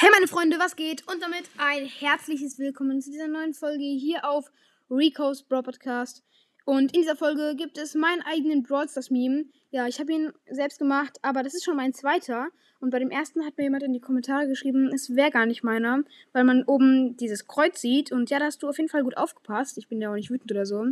Hey meine Freunde, was geht? Und damit ein herzliches Willkommen zu dieser neuen Folge hier auf Rico's Brawl Podcast. Und in dieser Folge gibt es meinen eigenen Brawl Stars Meme. Ja, ich habe ihn selbst gemacht, aber das ist schon mein zweiter. Und bei dem ersten hat mir jemand in die Kommentare geschrieben, es wäre gar nicht meiner, weil man oben dieses Kreuz sieht. Und ja, da hast du auf jeden Fall gut aufgepasst. Ich bin ja auch nicht wütend oder so.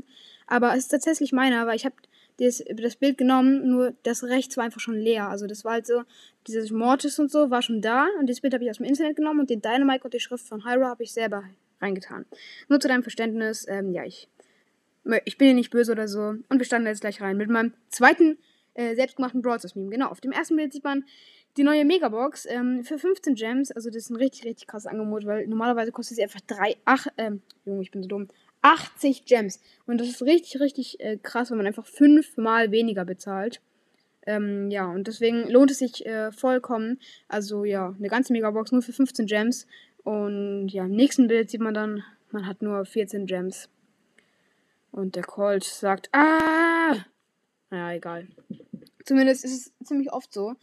Aber es ist tatsächlich meiner, weil ich habe das, das Bild genommen, nur das rechts war einfach schon leer. Also das war halt so, dieses Mortis und so war schon da. Und das Bild habe ich aus dem Internet genommen und den Dynamite und die Schrift von Hyra habe ich selber reingetan. Nur zu deinem Verständnis, ähm, ja, ich, ich bin ja nicht böse oder so. Und wir standen jetzt gleich rein mit meinem zweiten äh, selbstgemachten Brawl Stars Meme. Genau, auf dem ersten Bild sieht man die neue Megabox ähm, für 15 Gems. Also das ist ein richtig, richtig krasses Angebot, weil normalerweise kostet sie einfach 3, 8, ähm, Junge, ich bin so dumm, 80 Gems. Und das ist richtig, richtig äh, krass, wenn man einfach fünfmal weniger bezahlt. Ähm, ja, und deswegen lohnt es sich äh, vollkommen. Also ja, eine ganze Megabox nur für 15 Gems. Und ja, im nächsten Bild sieht man dann, man hat nur 14 Gems. Und der Colt sagt, ah! Naja, egal. Zumindest ist es ziemlich oft so,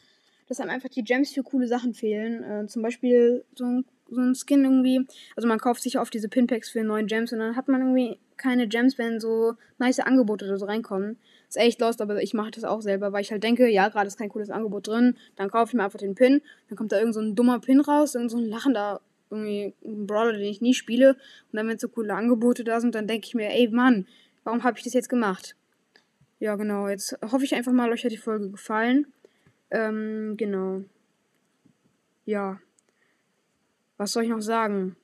dass einem einfach die Gems für coole Sachen fehlen. Äh, zum Beispiel so ein so ein Skin irgendwie. Also man kauft sich oft diese Pinpacks für neuen Gems und dann hat man irgendwie keine Gems, wenn so nice Angebote oder so reinkommen. Ist echt lost, aber ich mache das auch selber, weil ich halt denke, ja, gerade ist kein cooles Angebot drin. Dann kaufe ich mir einfach den Pin. Dann kommt da irgend so ein dummer Pin raus, irgend so ein lachender irgendwie ein Brawler, den ich nie spiele. Und dann, wenn so coole Angebote da sind, dann denke ich mir, ey Mann, warum habe ich das jetzt gemacht? Ja, genau. Jetzt hoffe ich einfach mal, euch hat die Folge gefallen. Ähm, genau. Ja was soll ich noch sagen?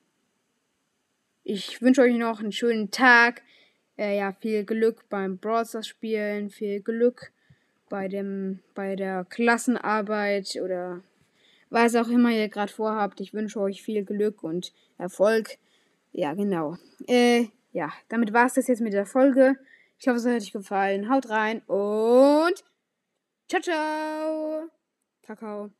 Ich wünsche euch noch einen schönen Tag. Äh, ja, viel Glück beim Brawl Stars spielen, viel Glück bei dem, bei der Klassenarbeit oder was auch immer ihr gerade vorhabt. Ich wünsche euch viel Glück und Erfolg. Ja, genau. Äh, ja, damit war es das jetzt mit der Folge. Ich hoffe, es hat euch gefallen. Haut rein und ciao, ciao. Kakao.